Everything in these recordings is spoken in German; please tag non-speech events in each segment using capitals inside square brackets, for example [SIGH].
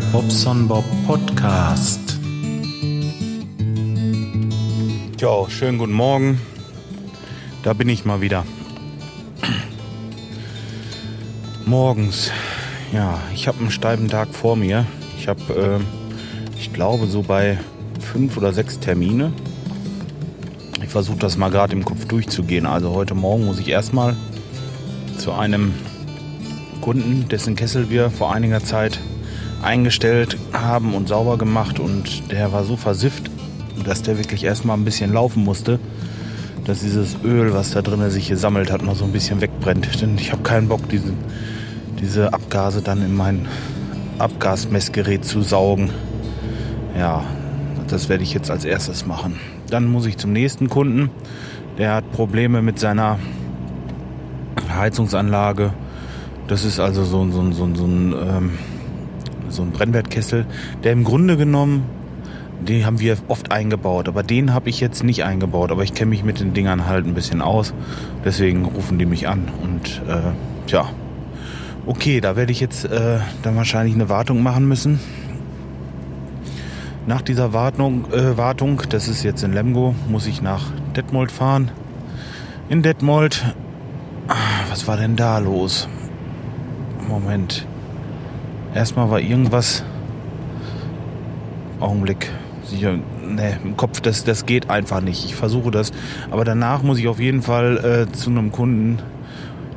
Bobson Bob Podcast. Ja, schönen guten Morgen. Da bin ich mal wieder. Morgens. Ja, ich habe einen steifen Tag vor mir. Ich habe, äh, ich glaube, so bei fünf oder sechs Termine. Ich versuche das mal gerade im Kopf durchzugehen. Also heute Morgen muss ich erstmal zu einem Kunden, dessen Kessel wir vor einiger Zeit eingestellt haben und sauber gemacht und der war so versifft, dass der wirklich erstmal ein bisschen laufen musste, dass dieses Öl, was da drin sich gesammelt hat, noch so ein bisschen wegbrennt. Denn ich habe keinen Bock, diese, diese Abgase dann in mein Abgasmessgerät zu saugen. Ja, das werde ich jetzt als erstes machen. Dann muss ich zum nächsten Kunden. Der hat Probleme mit seiner Heizungsanlage das ist also so, so, so, so ein, ähm, so ein Brennwertkessel, der im Grunde genommen, den haben wir oft eingebaut, aber den habe ich jetzt nicht eingebaut. Aber ich kenne mich mit den Dingern halt ein bisschen aus. Deswegen rufen die mich an. Und äh, ja, okay, da werde ich jetzt äh, dann wahrscheinlich eine Wartung machen müssen. Nach dieser Wartung, äh, Wartung, das ist jetzt in Lemgo, muss ich nach Detmold fahren. In Detmold, ah, was war denn da los? Moment. Erstmal war irgendwas. Augenblick. Sicher. Ne, im Kopf, das, das geht einfach nicht. Ich versuche das. Aber danach muss ich auf jeden Fall äh, zu einem Kunden.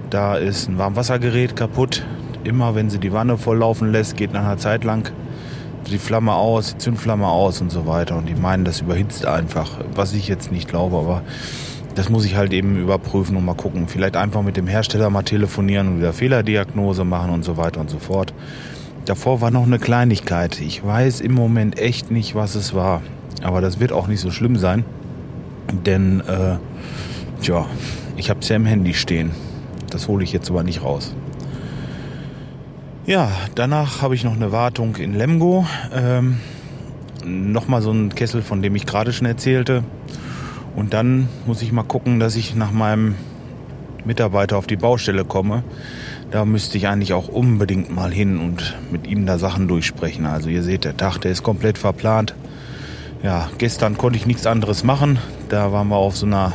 Da ist ein Warmwassergerät kaputt. Immer wenn sie die Wanne volllaufen lässt, geht nach einer Zeit lang die Flamme aus, die Zündflamme aus und so weiter. Und die meinen, das überhitzt einfach. Was ich jetzt nicht glaube, aber das muss ich halt eben überprüfen und mal gucken. Vielleicht einfach mit dem Hersteller mal telefonieren und wieder Fehlerdiagnose machen und so weiter und so fort. Davor war noch eine Kleinigkeit. Ich weiß im Moment echt nicht, was es war. Aber das wird auch nicht so schlimm sein. Denn, äh, tja, ich habe es ja im Handy stehen. Das hole ich jetzt aber nicht raus. Ja, danach habe ich noch eine Wartung in Lemgo. Ähm, Nochmal so ein Kessel, von dem ich gerade schon erzählte. Und dann muss ich mal gucken, dass ich nach meinem Mitarbeiter auf die Baustelle komme. Da müsste ich eigentlich auch unbedingt mal hin und mit ihm da Sachen durchsprechen. Also ihr seht, der Tag, der ist komplett verplant. Ja, gestern konnte ich nichts anderes machen. Da waren wir auf so einer,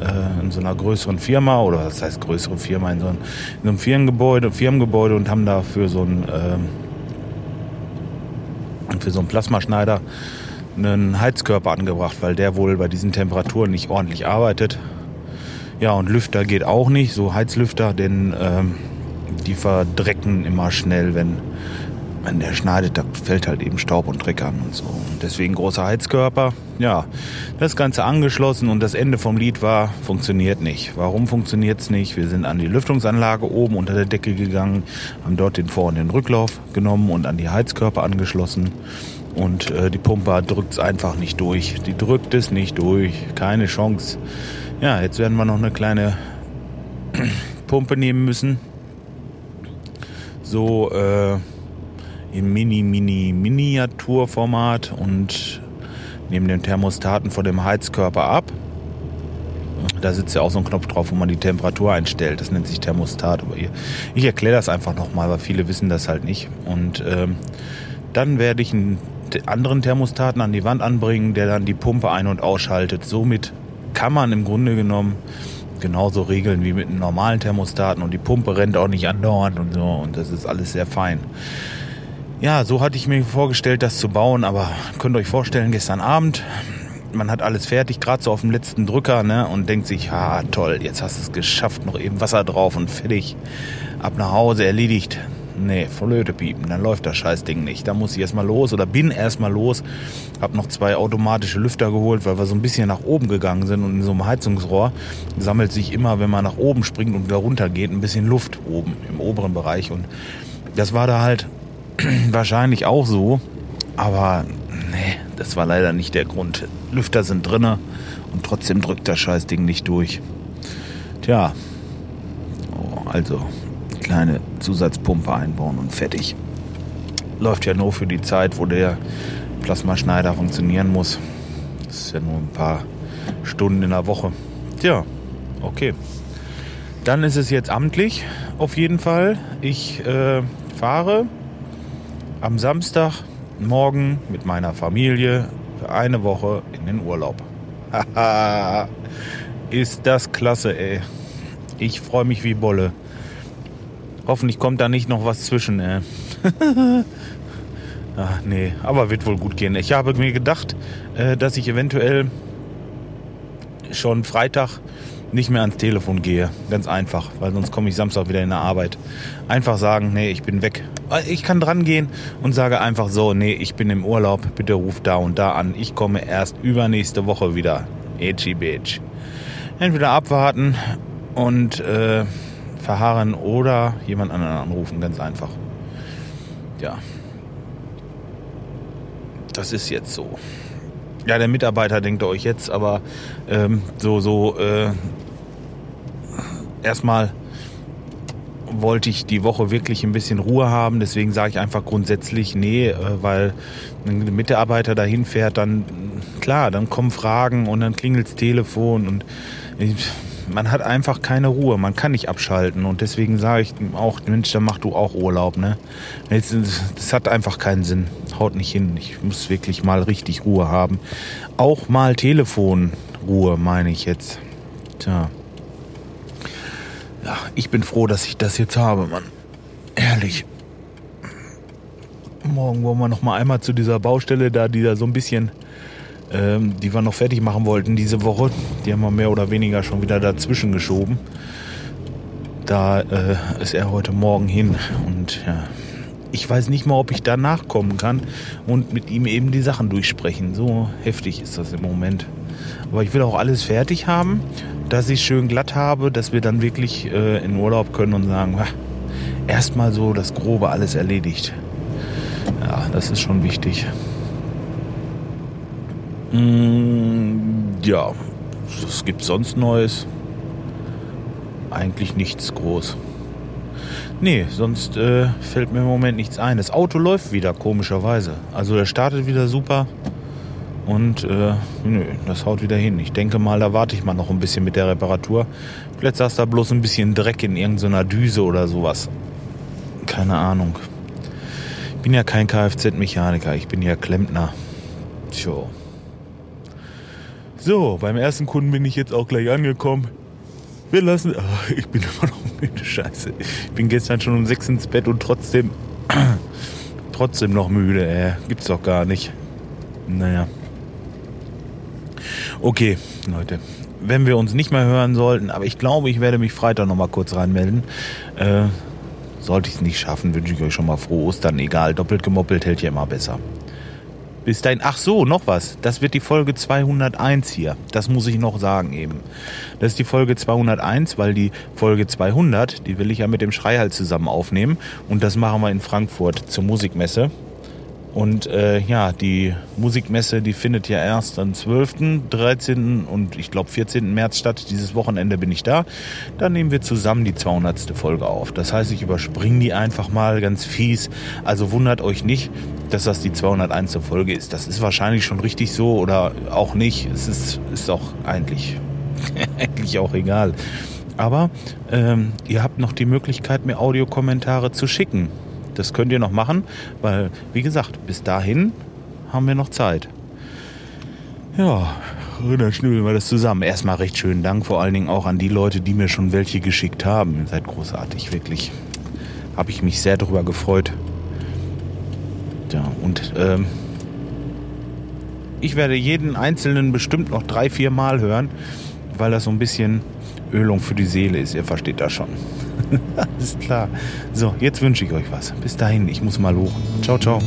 äh, in so einer größeren Firma, oder was heißt größere Firma, in so, einem, in so einem Firmengebäude, Firmengebäude und haben da für so einen, äh, für so einen Plasmaschneider einen Heizkörper angebracht, weil der wohl bei diesen Temperaturen nicht ordentlich arbeitet. Ja, und Lüfter geht auch nicht, so Heizlüfter, denn ähm, die verdrecken immer schnell, wenn, wenn der schneidet, da fällt halt eben Staub und Dreck an und so. Deswegen großer Heizkörper. Ja, das Ganze angeschlossen und das Ende vom Lied war, funktioniert nicht. Warum funktioniert es nicht? Wir sind an die Lüftungsanlage oben unter der Decke gegangen, haben dort den Vor- und den Rücklauf genommen und an die Heizkörper angeschlossen. Und äh, die Pumpe drückt es einfach nicht durch. Die drückt es nicht durch. Keine Chance. Ja, jetzt werden wir noch eine kleine [CLEARS THROAT] Pumpe nehmen müssen. So äh, im Mini, Mini, Miniaturformat und nehmen den Thermostaten von dem Heizkörper ab. Da sitzt ja auch so ein Knopf drauf, wo man die Temperatur einstellt. Das nennt sich Thermostat. Aber ich erkläre das einfach nochmal, weil viele wissen das halt nicht. Und ähm, dann werde ich einen anderen Thermostaten an die Wand anbringen, der dann die Pumpe ein- und ausschaltet. Somit kann man im Grunde genommen genauso regeln wie mit einem normalen Thermostaten und die Pumpe rennt auch nicht andauernd und so und das ist alles sehr fein. Ja, so hatte ich mir vorgestellt, das zu bauen, aber könnt ihr euch vorstellen, gestern Abend, man hat alles fertig, gerade so auf dem letzten Drücker, ne, und denkt sich, ja, toll, jetzt hast du es geschafft, noch eben Wasser drauf und fertig, ab nach Hause, erledigt. Nee, Flöte piepen, dann läuft das Scheißding nicht. Da muss ich erstmal los oder bin erstmal los. Hab noch zwei automatische Lüfter geholt, weil wir so ein bisschen nach oben gegangen sind und in so einem Heizungsrohr sammelt sich immer, wenn man nach oben springt und wieder runter geht, ein bisschen Luft oben im oberen Bereich. Und das war da halt [CLEARS THROAT] wahrscheinlich auch so. Aber nee, das war leider nicht der Grund. Lüfter sind drinne und trotzdem drückt das Scheißding nicht durch. Tja, oh, also kleine Zusatzpumpe einbauen und fertig. Läuft ja nur für die Zeit, wo der Plasmaschneider funktionieren muss. Das ist ja nur ein paar Stunden in der Woche. Tja, okay. Dann ist es jetzt amtlich, auf jeden Fall. Ich äh, fahre am Samstag morgen mit meiner Familie für eine Woche in den Urlaub. Haha, [LAUGHS] ist das klasse, ey. Ich freue mich wie Bolle. Hoffentlich kommt da nicht noch was zwischen, ey. [LAUGHS] Ach, nee, aber wird wohl gut gehen. Ich habe mir gedacht, äh, dass ich eventuell schon Freitag nicht mehr ans Telefon gehe. Ganz einfach, weil sonst komme ich Samstag wieder in der Arbeit. Einfach sagen, nee, ich bin weg. Ich kann dran gehen und sage einfach so, nee, ich bin im Urlaub, bitte ruf da und da an. Ich komme erst übernächste Woche wieder. Edgy bitch. Entweder abwarten und äh, verharren oder jemand anderen anrufen, ganz einfach. Ja. Das ist jetzt so. Ja, der Mitarbeiter denkt euch jetzt, aber ähm, so, so, äh, erstmal wollte ich die Woche wirklich ein bisschen Ruhe haben. Deswegen sage ich einfach grundsätzlich nee, äh, weil wenn ein Mitarbeiter dahin fährt, dann klar, dann kommen Fragen und dann klingelt das Telefon und man hat einfach keine Ruhe, man kann nicht abschalten und deswegen sage ich auch, Mensch, dann mach du auch Urlaub, ne? Das hat einfach keinen Sinn, haut nicht hin. Ich muss wirklich mal richtig Ruhe haben. Auch mal Telefonruhe, meine ich jetzt. Tja. Ja, ich bin froh, dass ich das jetzt habe, Mann. Ehrlich. Morgen wollen wir noch mal einmal zu dieser Baustelle da, die da so ein bisschen ähm, die wir noch fertig machen wollten diese Woche. Die haben wir mehr oder weniger schon wieder dazwischen geschoben. Da äh, ist er heute Morgen hin und ja, ich weiß nicht mal, ob ich da nachkommen kann und mit ihm eben die Sachen durchsprechen. So heftig ist das im Moment. Aber ich will auch alles fertig haben, dass ich schön glatt habe, dass wir dann wirklich äh, in Urlaub können und sagen, erstmal so das Grobe alles erledigt. Ja, das ist schon wichtig. Mm, ja, was gibt sonst Neues? Eigentlich nichts groß. Nee, sonst äh, fällt mir im Moment nichts ein. Das Auto läuft wieder, komischerweise. Also er startet wieder super. Und äh, nö, das haut wieder hin. Ich denke mal, da warte ich mal noch ein bisschen mit der Reparatur. Vielleicht saß da bloß ein bisschen Dreck in irgendeiner Düse oder sowas. Keine Ahnung. Ich bin ja kein Kfz-Mechaniker, ich bin ja Klempner. Tja. So, beim ersten Kunden bin ich jetzt auch gleich angekommen. Wir lassen. Ach, ich bin [LAUGHS] immer noch müde, scheiße. Ich bin gestern schon um sechs ins Bett und trotzdem. [CLEARS THROAT] trotzdem noch müde, ey. Gibt's doch gar nicht. Naja. Okay, Leute. Wenn wir uns nicht mehr hören sollten, aber ich glaube, ich werde mich Freitag noch mal kurz reinmelden. Äh, sollte ich es nicht schaffen, wünsche ich euch schon mal frohe Ostern. Egal, doppelt gemoppelt hält ja immer besser. Bis dahin, ach so, noch was. Das wird die Folge 201 hier. Das muss ich noch sagen eben. Das ist die Folge 201, weil die Folge 200, die will ich ja mit dem Schreihals zusammen aufnehmen. Und das machen wir in Frankfurt zur Musikmesse. Und äh, ja, die Musikmesse, die findet ja erst am 12., 13. und ich glaube 14. März statt. Dieses Wochenende bin ich da. Dann nehmen wir zusammen die 200. Folge auf. Das heißt, ich überspringe die einfach mal ganz fies. Also wundert euch nicht, dass das die 201. Folge ist. Das ist wahrscheinlich schon richtig so oder auch nicht. Es ist, ist auch eigentlich, [LAUGHS] eigentlich auch egal. Aber ähm, ihr habt noch die Möglichkeit, mir Audiokommentare zu schicken. Das könnt ihr noch machen, weil, wie gesagt, bis dahin haben wir noch Zeit. Ja, dann schnübeln wir das zusammen. Erstmal recht schönen Dank, vor allen Dingen auch an die Leute, die mir schon welche geschickt haben. Ihr seid großartig, wirklich. Habe ich mich sehr darüber gefreut. Ja, und ähm, ich werde jeden einzelnen bestimmt noch drei, vier Mal hören, weil das so ein bisschen Ölung für die Seele ist. Ihr versteht das schon. [LAUGHS] Alles klar. So, jetzt wünsche ich euch was. Bis dahin, ich muss mal hoch. Ciao, ciao.